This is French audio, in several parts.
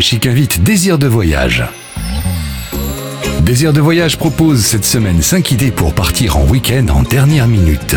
FG Chic invite Désir de voyage. Désir de voyage propose cette semaine 5 idées pour partir en week-end en dernière minute.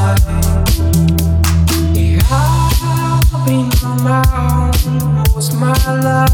love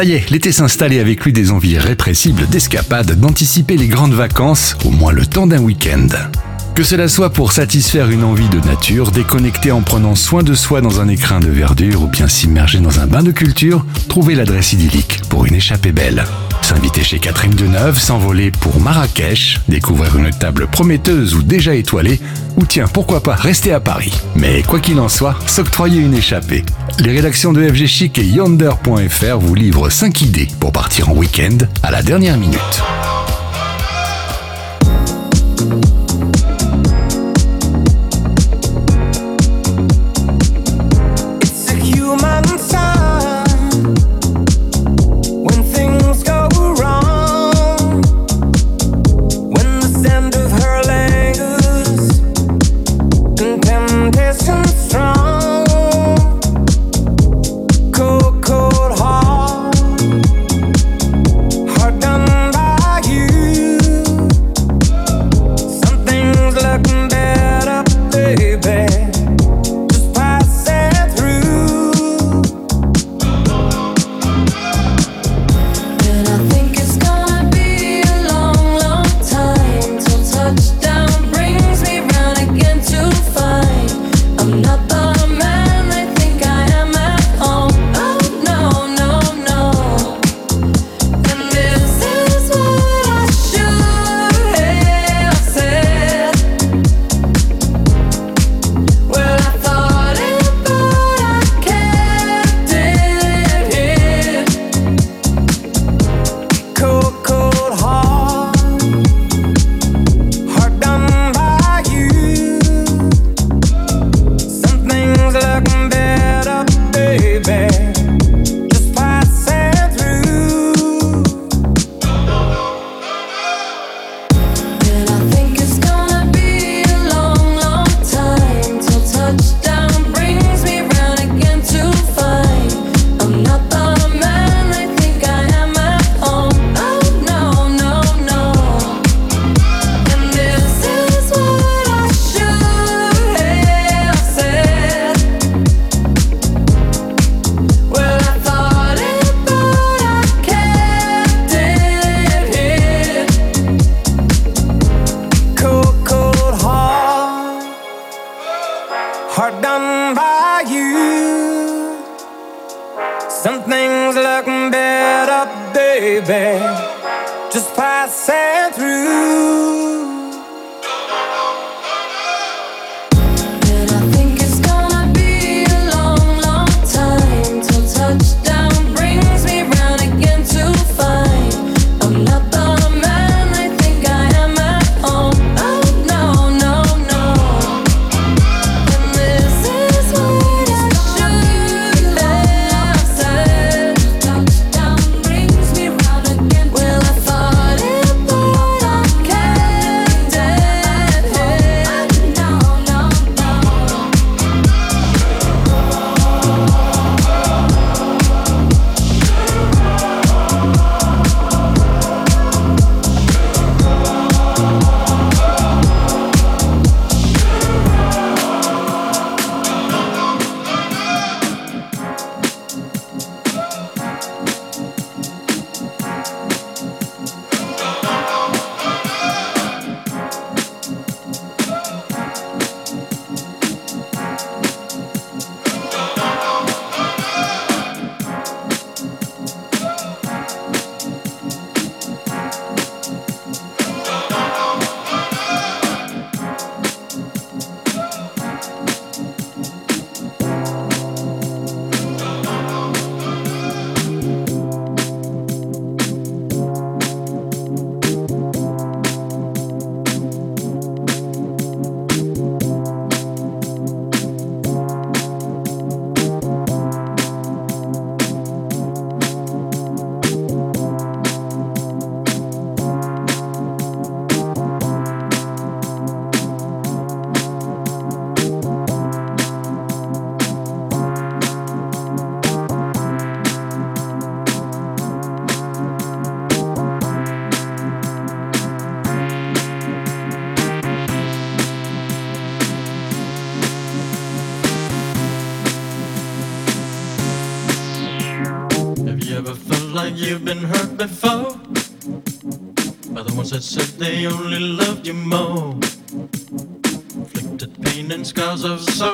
Ça y est, l'été s'installait avec lui des envies répressibles d'escapade, d'anticiper les grandes vacances, au moins le temps d'un week-end. Que cela soit pour satisfaire une envie de nature, déconnecter en prenant soin de soi dans un écrin de verdure ou bien s'immerger dans un bain de culture, trouvez l'adresse idyllique pour une échappée belle. S'inviter chez Catherine Deneuve, s'envoler pour Marrakech, découvrir une table prometteuse ou déjà étoilée, ou tiens, pourquoi pas rester à Paris. Mais quoi qu'il en soit, s'octroyer une échappée. Les rédactions de FG Chic et Yonder.fr vous livrent 5 idées pour partir en week-end à la dernière minute. Of sorrow,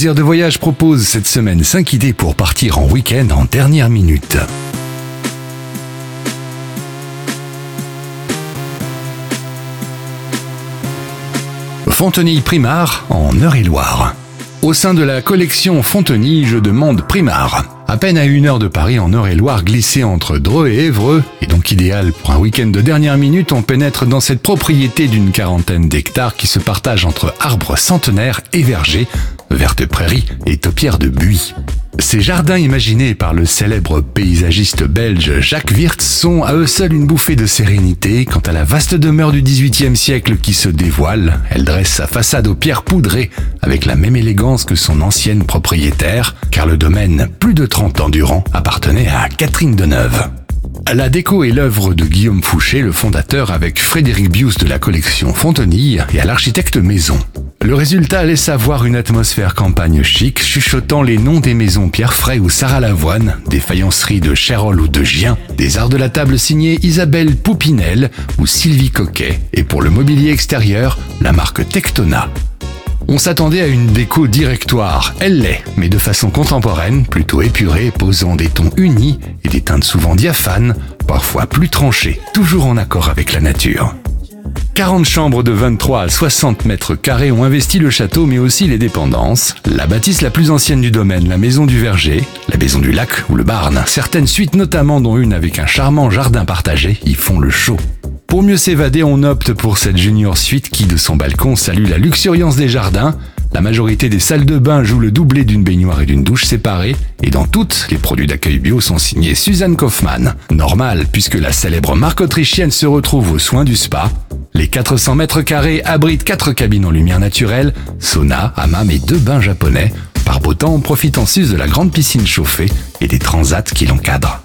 Désir de voyage propose cette semaine 5 idées pour partir en week-end en dernière minute. Fontenille Primard en Eure-et-Loire. Au sein de la collection Fontenille, je demande Primard. À peine à une heure de Paris en Eure-et-Loire, glissé entre Dreux et Évreux, et donc idéal pour un week-end de dernière minute, on pénètre dans cette propriété d'une quarantaine d'hectares qui se partage entre arbres centenaires et vergers, vertes prairies et taupières de buis. Ces jardins imaginés par le célèbre paysagiste belge Jacques Wirtz sont à eux seuls une bouffée de sérénité quant à la vaste demeure du XVIIIe siècle qui se dévoile. Elle dresse sa façade aux pierres poudrées avec la même élégance que son ancienne propriétaire, car le domaine, plus de 30 ans durant, appartenait à Catherine Deneuve. La déco est l'œuvre de Guillaume Fouché, le fondateur avec Frédéric Bius de la collection Fontenille et à l'architecte maison. Le résultat laisse avoir une atmosphère campagne chic, chuchotant les noms des maisons Pierre Fray ou Sarah Lavoine, des faïenceries de Chérol ou de Gien, des arts de la table signés Isabelle Poupinel ou Sylvie Coquet, et pour le mobilier extérieur, la marque Tectona. On s'attendait à une déco directoire, elle l'est, mais de façon contemporaine, plutôt épurée, posant des tons unis et des teintes souvent diaphanes, parfois plus tranchées, toujours en accord avec la nature. 40 chambres de 23 à 60 mètres carrés ont investi le château mais aussi les dépendances. La bâtisse la plus ancienne du domaine, la maison du Verger, la maison du lac ou le Barn. Certaines suites notamment dont une avec un charmant jardin partagé y font le show. Pour mieux s'évader, on opte pour cette junior suite qui, de son balcon, salue la luxuriance des jardins. La majorité des salles de bain jouent le doublé d'une baignoire et d'une douche séparée, et dans toutes, les produits d'accueil bio sont signés Suzanne Kaufmann. Normal, puisque la célèbre marque autrichienne se retrouve aux soins du spa. Les 400 mètres carrés abritent quatre cabines en lumière naturelle, sauna, hammam et deux bains japonais. Par beau temps, on profite en sus de la grande piscine chauffée et des transats qui l'encadrent.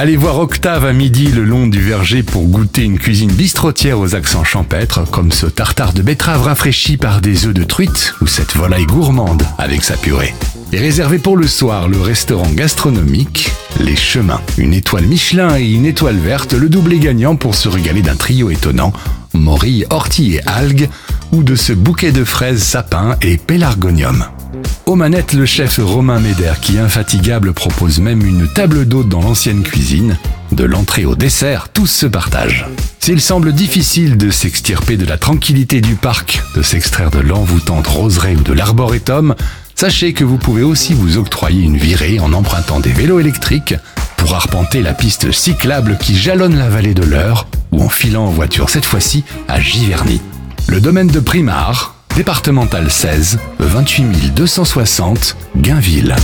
Allez voir Octave à midi le long du verger pour goûter une cuisine bistrotière aux accents champêtres, comme ce tartare de betterave rafraîchi par des œufs de truite ou cette volaille gourmande avec sa purée. Et réservé pour le soir, le restaurant gastronomique Les Chemins. Une étoile Michelin et une étoile verte, le doublé gagnant pour se régaler d'un trio étonnant, morille, ortie et algues, ou de ce bouquet de fraises, sapins et pélargonium. Aux manettes, le chef Romain Méder, qui infatigable propose même une table d'hôte dans l'ancienne cuisine. De l'entrée au dessert, tous se partagent. S'il semble difficile de s'extirper de la tranquillité du parc, de s'extraire de l'envoûtante roseraie ou de l'arboretum, sachez que vous pouvez aussi vous octroyer une virée en empruntant des vélos électriques pour arpenter la piste cyclable qui jalonne la vallée de l'Eure ou en filant en voiture cette fois-ci à Giverny. Le domaine de Primard, départemental 16, 28 260, Gainville.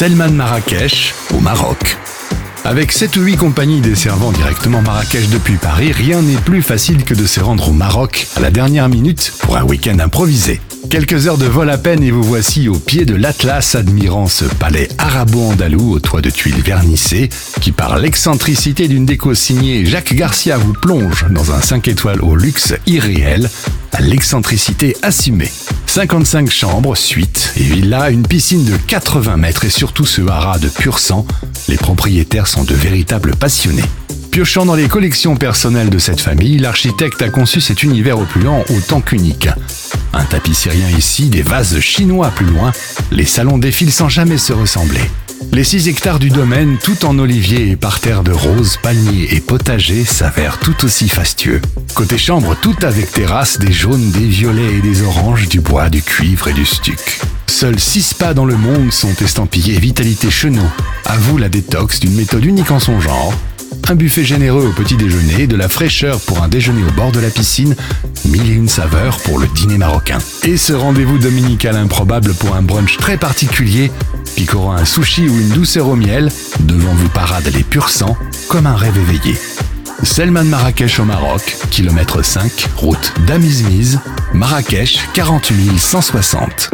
Selman Marrakech au Maroc. Avec 7 ou 8 compagnies desservant directement Marrakech depuis Paris, rien n'est plus facile que de se rendre au Maroc à la dernière minute pour un week-end improvisé. Quelques heures de vol à peine et vous voici au pied de l'Atlas admirant ce palais arabo-andalou au toit de tuiles vernissées qui par l'excentricité d'une déco signée Jacques Garcia vous plonge dans un 5 étoiles au luxe irréel à l'excentricité assumée. 55 chambres, suites et villa, une piscine de 80 mètres et surtout ce haras de pur sang, les propriétaires sont de véritables passionnés. Piochant dans les collections personnelles de cette famille, l'architecte a conçu cet univers opulent autant qu'unique. Un tapis syrien ici, des vases chinois plus loin, les salons défilent sans jamais se ressembler. Les 6 hectares du domaine, tout en olivier et parterre de roses, palmiers et potagers, s'avèrent tout aussi fastueux. Côté chambre, tout avec terrasse, des jaunes, des violets et des oranges, du bois, du cuivre et du stuc. Seuls 6 spas dans le monde sont estampillés Vitalité Chenot. À vous la détox d'une méthode unique en son genre, un buffet généreux au petit déjeuner, de la fraîcheur pour un déjeuner au bord de la piscine, mille et une saveurs pour le dîner marocain. Et ce rendez-vous dominical improbable pour un brunch très particulier, picorant un sushi ou une douceur au miel, devant vous parade les purs sang, comme un rêve éveillé. Selman Marrakech au Maroc, kilomètre 5, route d'Amizmiz, Marrakech 48 160.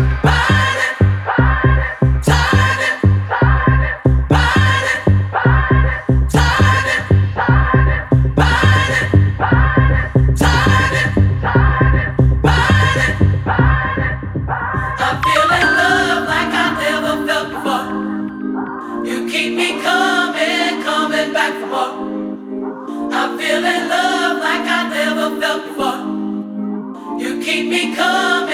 I'm feeling love like I never felt before. You keep me coming.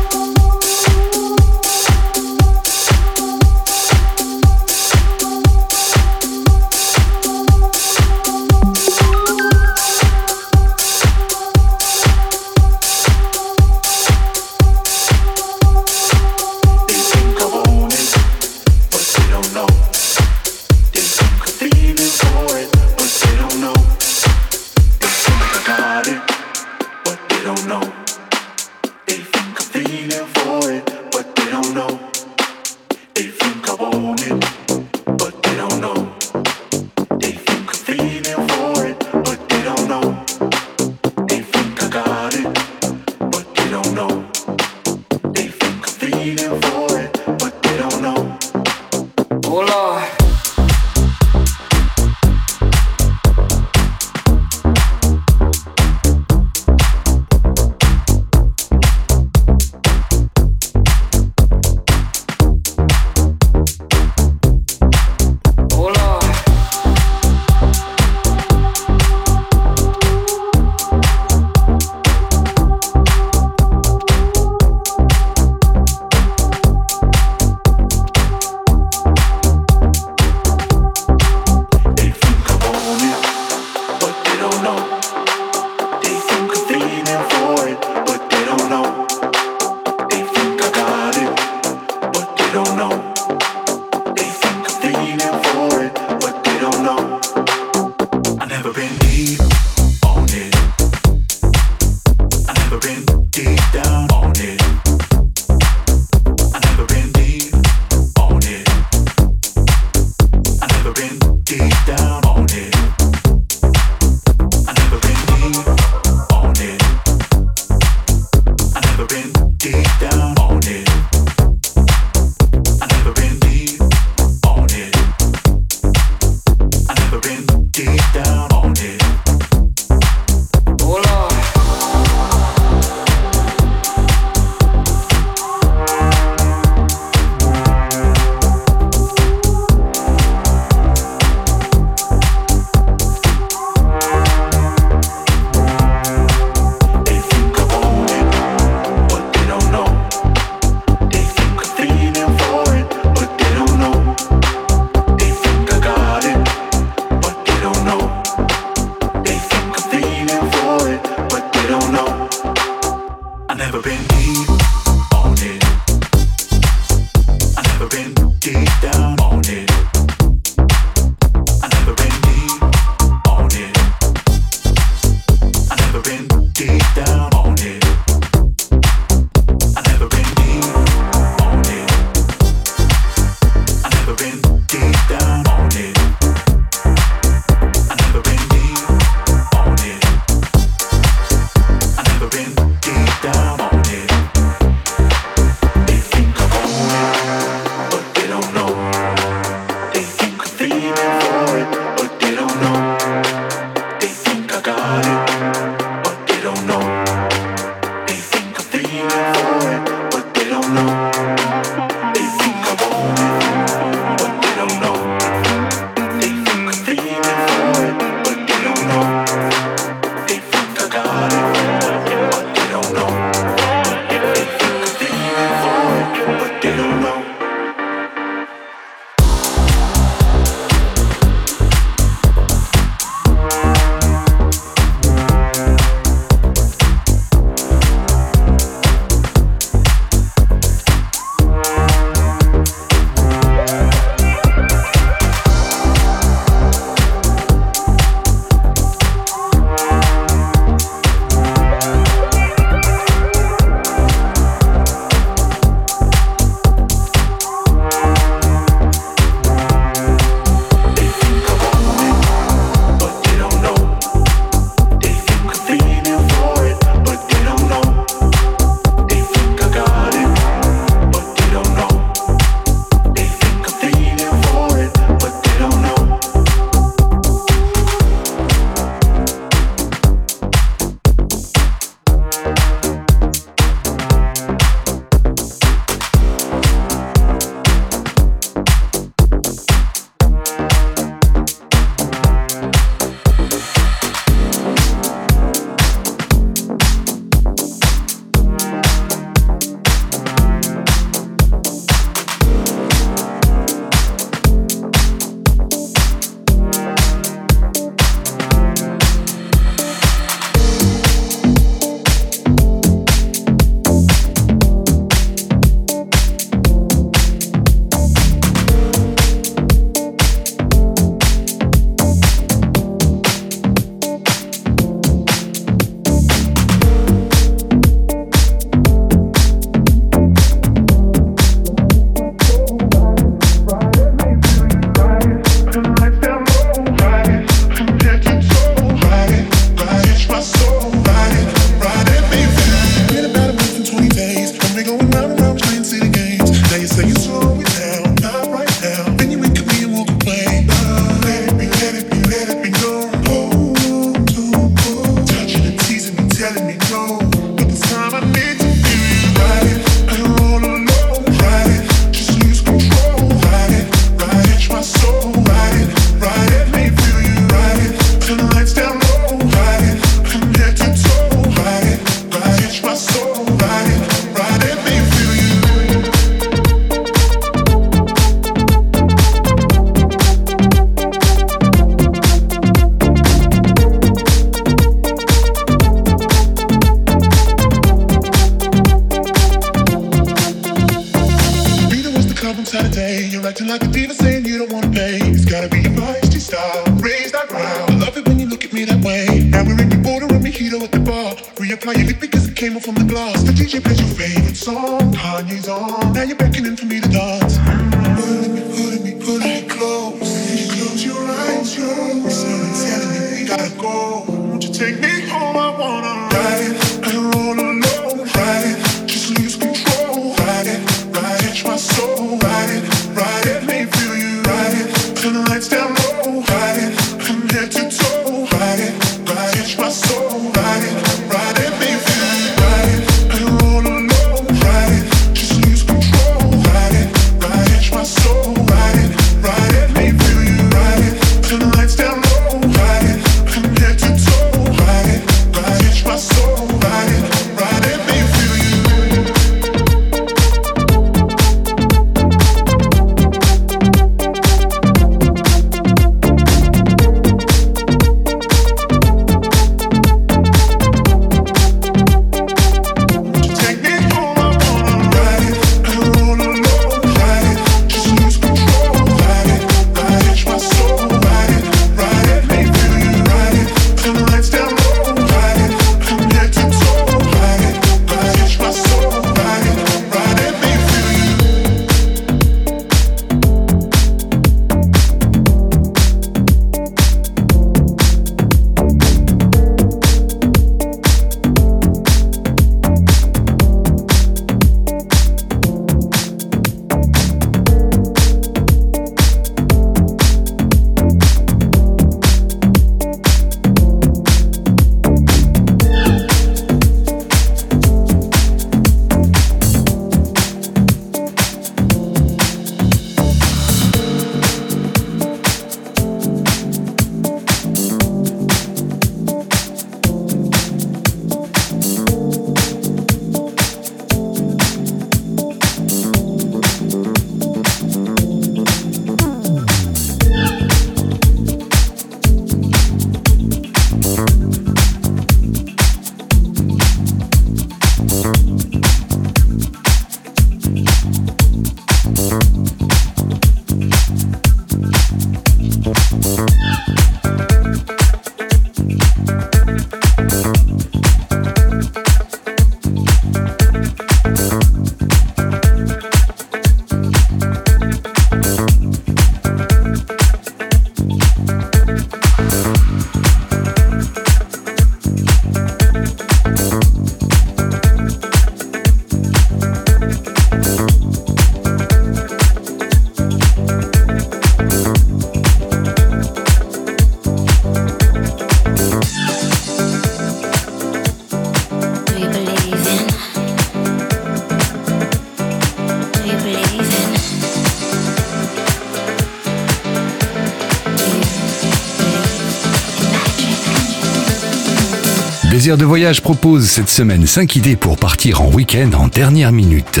De Voyage propose cette semaine 5 idées pour partir en week-end en dernière minute.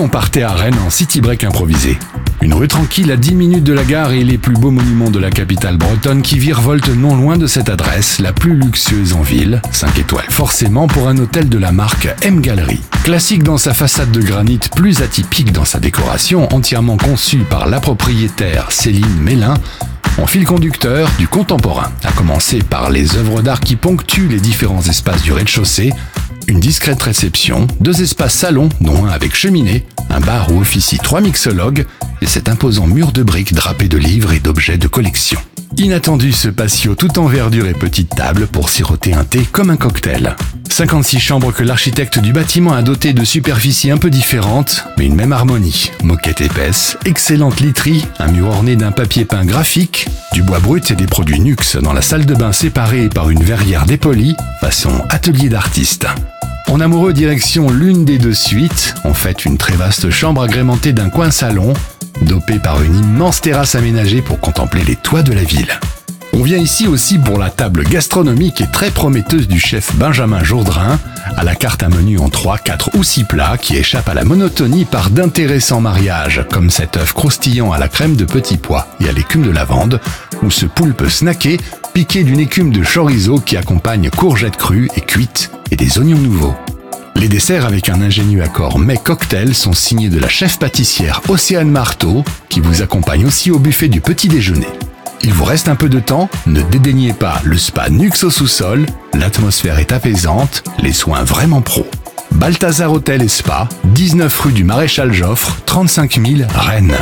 On partait à Rennes en city break improvisé Une rue tranquille à 10 minutes de la gare et les plus beaux monuments de la capitale bretonne qui virevoltent non loin de cette adresse, la plus luxueuse en ville, 5 étoiles forcément pour un hôtel de la marque M Gallery. Classique dans sa façade de granit, plus atypique dans sa décoration, entièrement conçue par la propriétaire Céline Mélin, en fil conducteur du contemporain, à commencer par les œuvres d'art qui ponctuent les différents espaces du rez-de-chaussée, une discrète réception, deux espaces salons, dont un avec cheminée, un bar où officient trois mixologues et cet imposant mur de briques drapé de livres et d'objets de collection. Inattendu ce patio tout en verdure et petite table pour siroter un thé comme un cocktail. 56 chambres que l'architecte du bâtiment a dotées de superficies un peu différentes, mais une même harmonie. Moquette épaisse, excellente literie, un mur orné d'un papier peint graphique, du bois brut et des produits Nux dans la salle de bain séparée par une verrière dépolie, façon atelier d'artiste. En amoureux direction l'une des deux suites, on fait une très vaste chambre agrémentée d'un coin salon, dopé par une immense terrasse aménagée pour contempler les toits de la ville. On vient ici aussi pour la table gastronomique et très prometteuse du chef Benjamin Jourdain, à la carte à menu en 3, 4 ou 6 plats qui échappent à la monotonie par d'intéressants mariages, comme cet œuf croustillant à la crème de petits pois et à l'écume de lavande, ou ce poulpe snacké piqué d'une écume de chorizo qui accompagne courgettes crues et cuites et des oignons nouveaux. Les desserts avec un ingénieux accord mais cocktail sont signés de la chef pâtissière Océane Marteau, qui vous accompagne aussi au buffet du petit déjeuner. Il vous reste un peu de temps, ne dédaignez pas le spa Nux au sous-sol, l'atmosphère est apaisante, les soins vraiment pro. Balthazar Hôtel et Spa, 19 rue du Maréchal Joffre, 35 000 Rennes.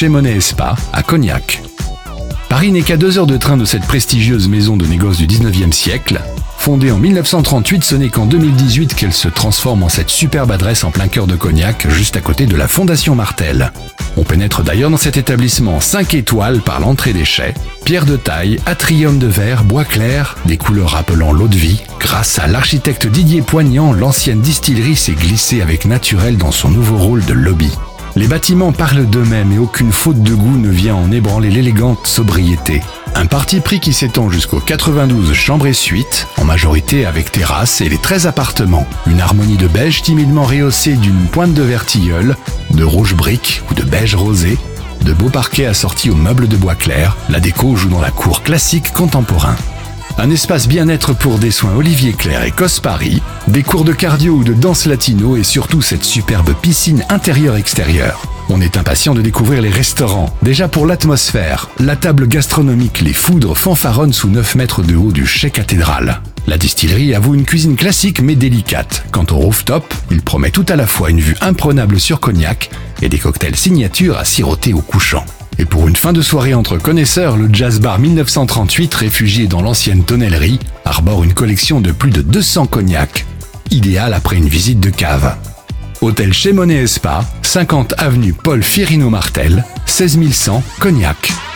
Chez Monet Spa à Cognac. Paris n'est qu'à deux heures de train de cette prestigieuse maison de négoce du 19e siècle. Fondée en 1938, ce n'est qu'en 2018 qu'elle se transforme en cette superbe adresse en plein cœur de Cognac, juste à côté de la Fondation Martel. On pénètre d'ailleurs dans cet établissement 5 étoiles par l'entrée des chais, pierre de taille, atrium de verre, bois clair, des couleurs rappelant l'eau de vie. Grâce à l'architecte Didier Poignant, l'ancienne distillerie s'est glissée avec naturel dans son nouveau rôle de lobby. Les bâtiments parlent d'eux-mêmes et aucune faute de goût ne vient en ébranler l'élégante sobriété. Un parti pris qui s'étend jusqu'aux 92 chambres et suites, en majorité avec terrasse et les 13 appartements. Une harmonie de beige timidement rehaussée d'une pointe de vert tilleul, de rouge brique ou de beige rosé, de beaux parquets assortis aux meubles de bois clair, la déco joue dans la cour classique contemporain. Un espace bien-être pour des soins Olivier Claire et Cos Paris, des cours de cardio ou de danse latino et surtout cette superbe piscine intérieure-extérieure. On est impatient de découvrir les restaurants. Déjà pour l'atmosphère, la table gastronomique Les Foudres fanfaronnent sous 9 mètres de haut du Chez Cathédrale. La distillerie avoue une cuisine classique mais délicate. Quant au rooftop, il promet tout à la fois une vue imprenable sur Cognac et des cocktails signature à siroter au couchant. Et pour une fin de soirée entre connaisseurs, le Jazz Bar 1938, réfugié dans l'ancienne tonnellerie, arbore une collection de plus de 200 cognacs. Idéal après une visite de cave. Hôtel chez Monet Spa, 50 avenue Paul Firino Martel, 16 100 Cognac.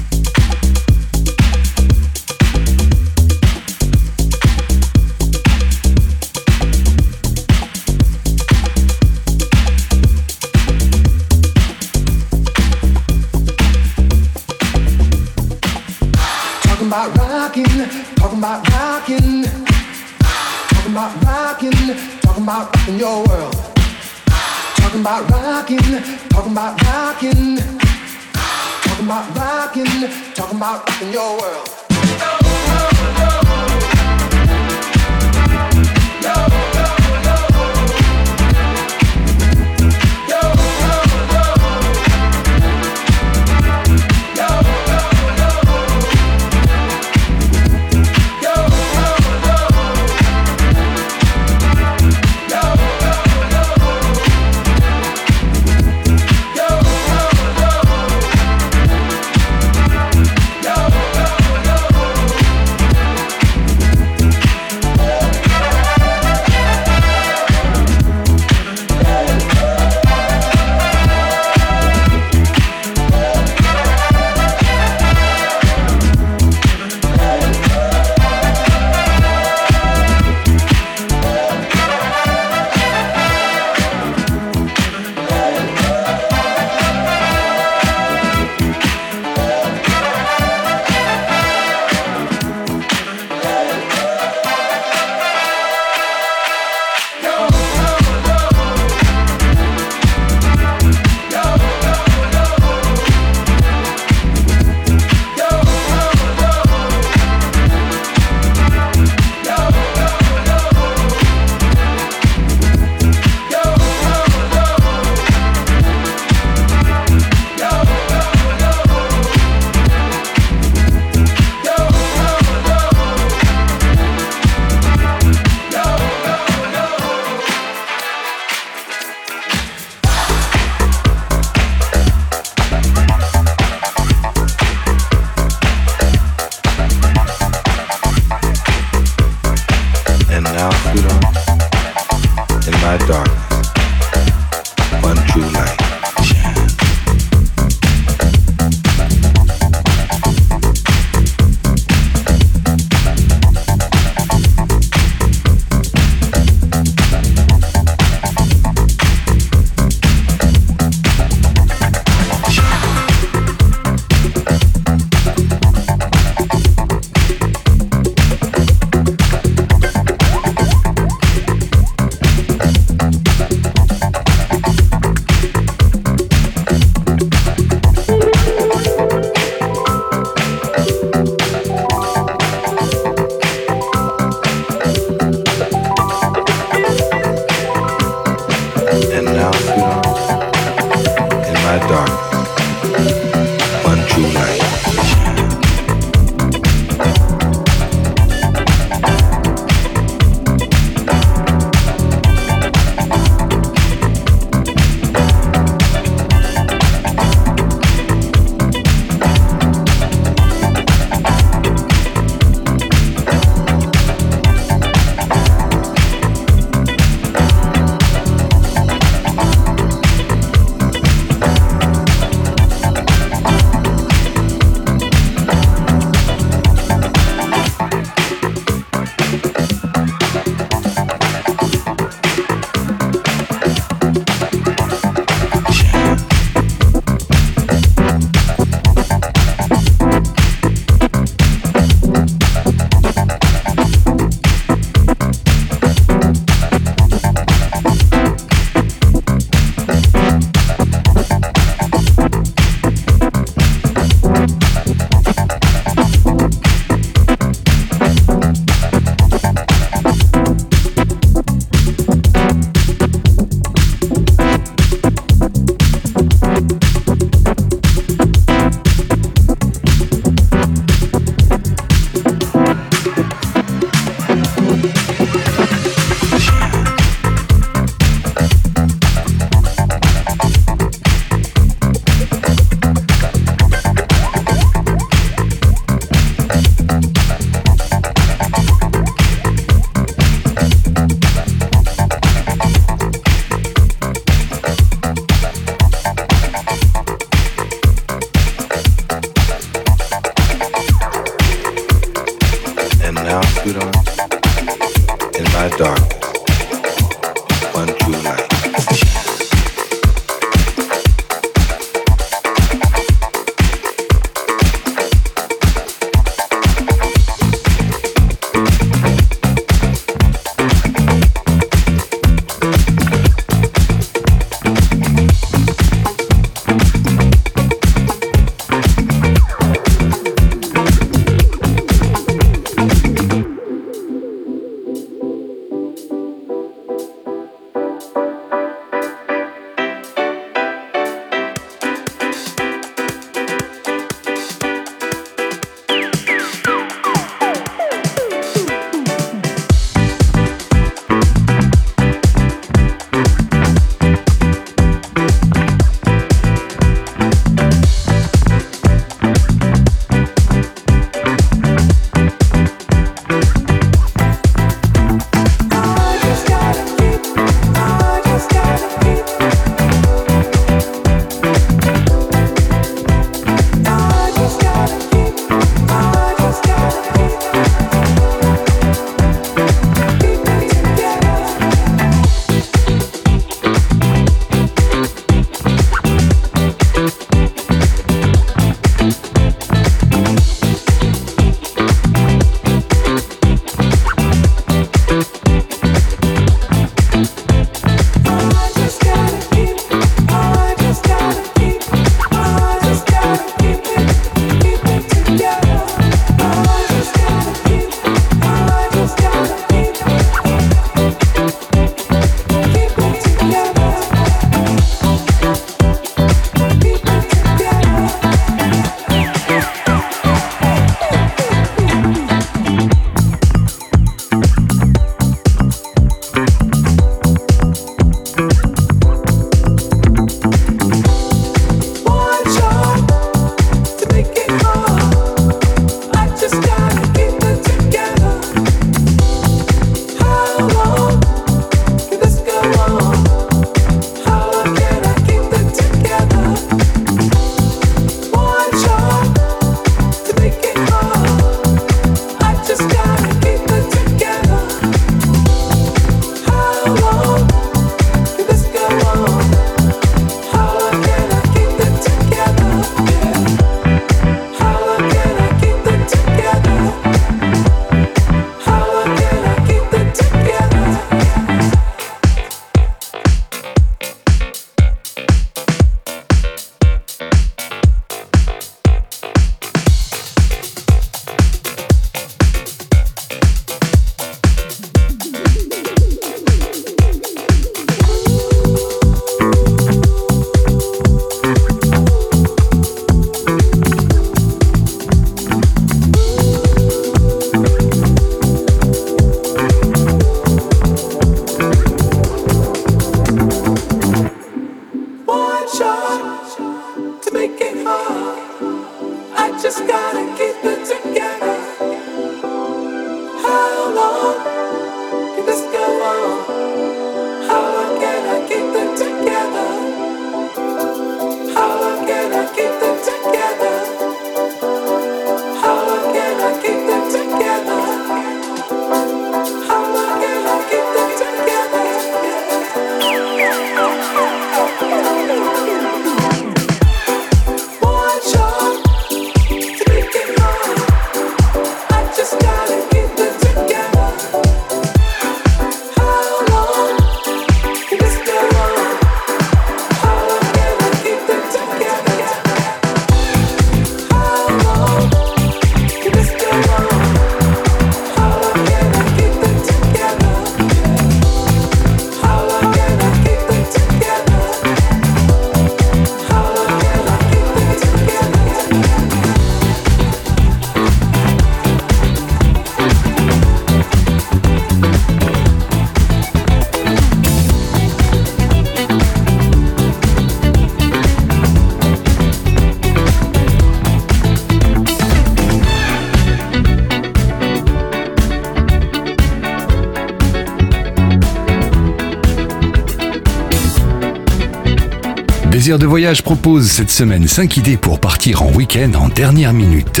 Plaisir de voyage propose cette semaine 5 idées pour partir en week-end en dernière minute.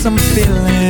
some feeling.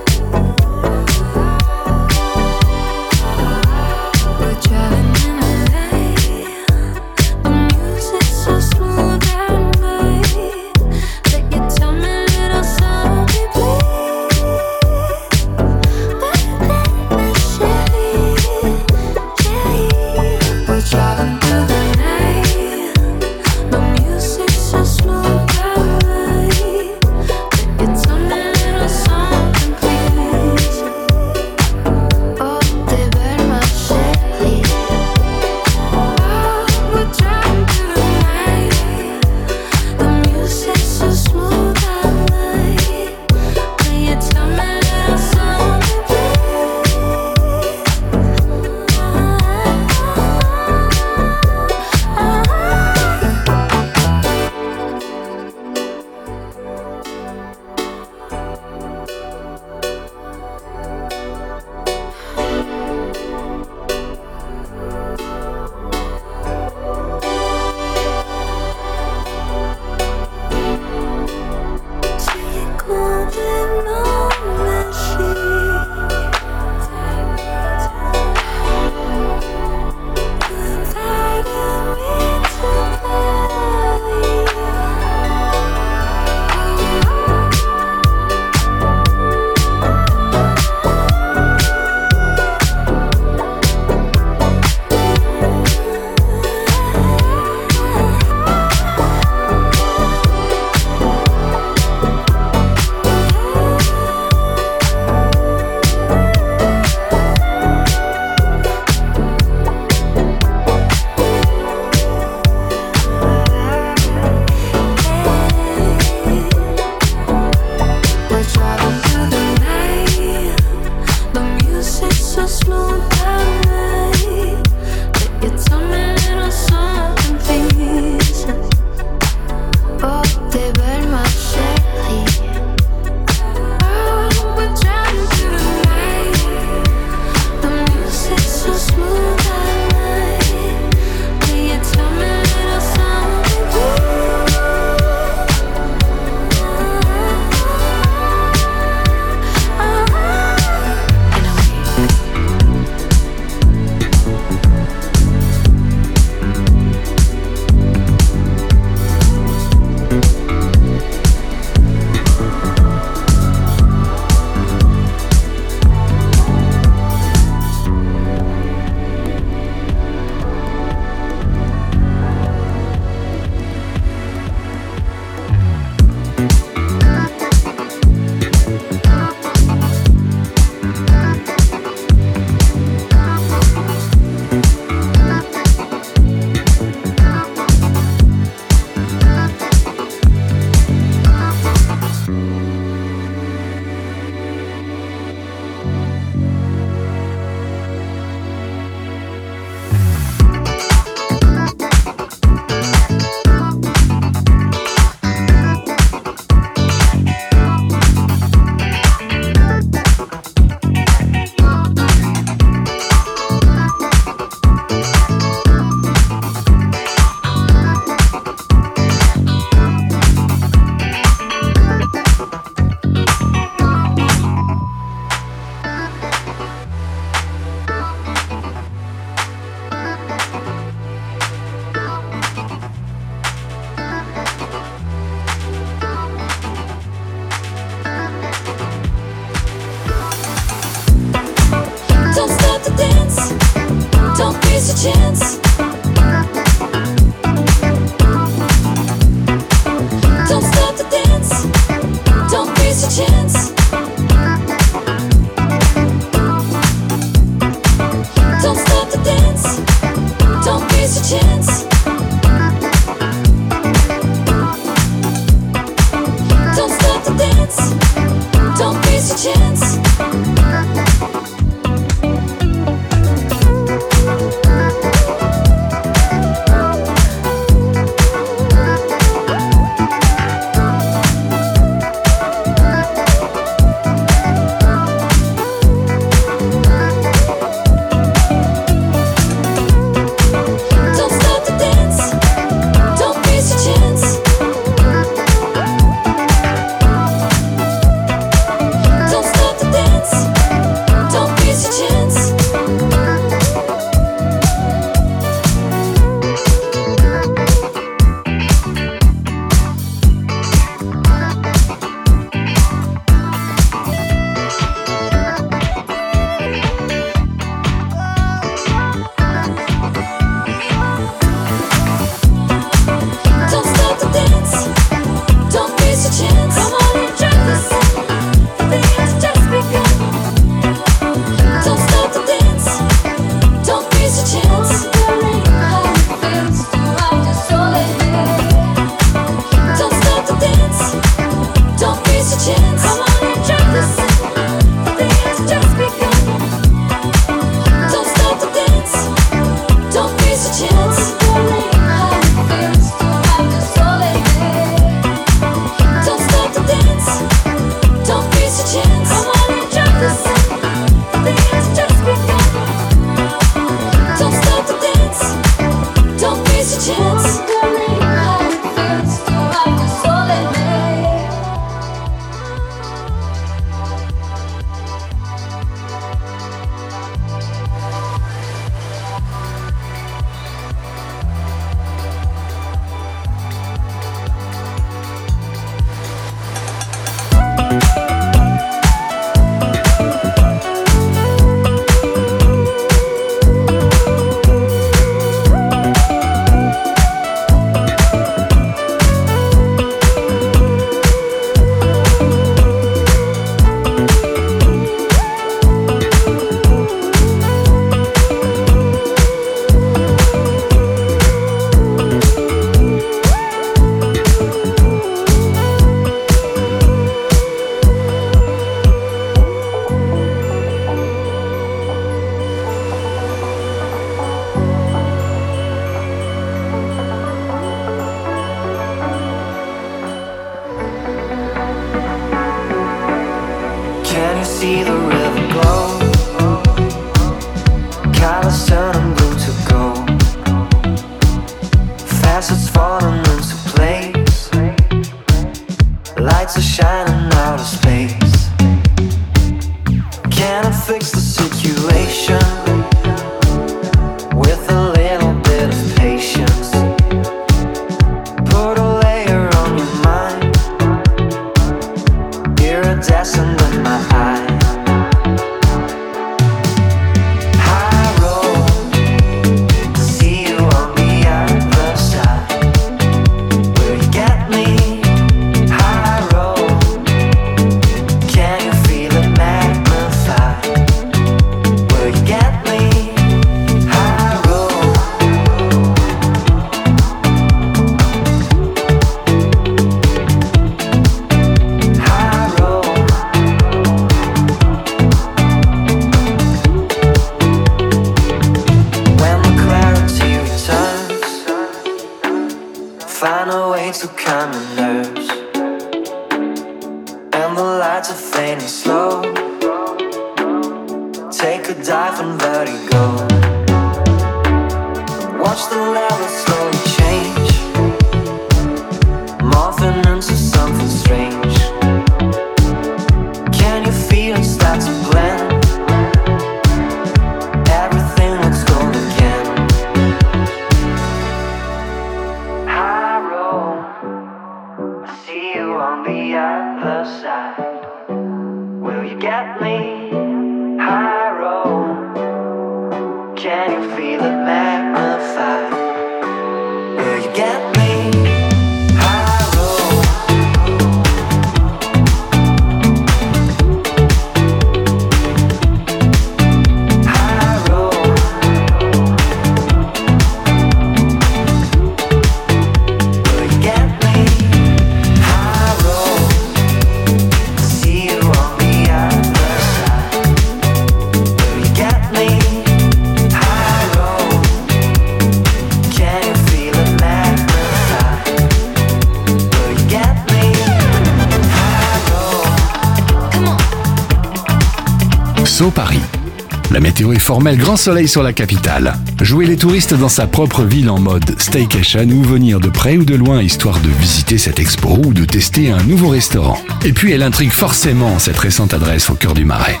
Formelle, grand soleil sur la capitale. Jouer les touristes dans sa propre ville en mode staycation ou venir de près ou de loin histoire de visiter cette expo ou de tester un nouveau restaurant. Et puis elle intrigue forcément cette récente adresse au cœur du marais.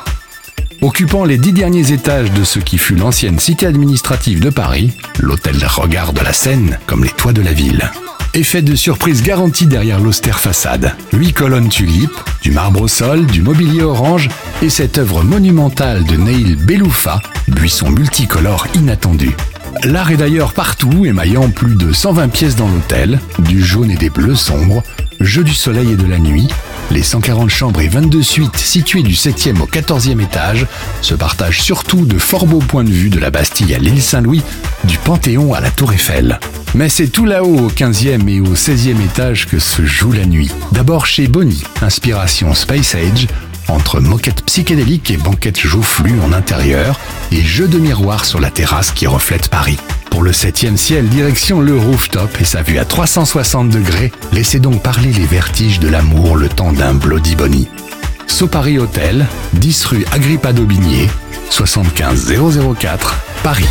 Occupant les dix derniers étages de ce qui fut l'ancienne cité administrative de Paris, l'hôtel regarde la Seine comme les toits de la ville. Effet de surprise garanti derrière l'austère façade. Huit colonnes tulipes, du marbre au sol, du mobilier orange et cette œuvre monumentale de Neil Beloufa, buisson multicolore inattendu. L'art est d'ailleurs partout, émaillant plus de 120 pièces dans l'hôtel, du jaune et des bleus sombres, jeu du soleil et de la nuit. Les 140 chambres et 22 suites situées du 7e au 14e étage se partagent surtout de fort beaux points de vue de la Bastille à l'île Saint-Louis, du Panthéon à la Tour Eiffel. Mais c'est tout là-haut au 15e et au 16e étage que se joue la nuit. D'abord chez Bonnie, inspiration Space Age, entre moquette psychédélique et banquette joufflue en intérieur et jeu de miroir sur la terrasse qui reflète Paris. Pour le 7e ciel, direction le rooftop et sa vue à 360 degrés, laissez donc parler les vertiges de l'amour le temps d'un Bloody Bonnie. So Paris Hotel, 10 rue Agrippa d'Aubigné, 75 004, Paris.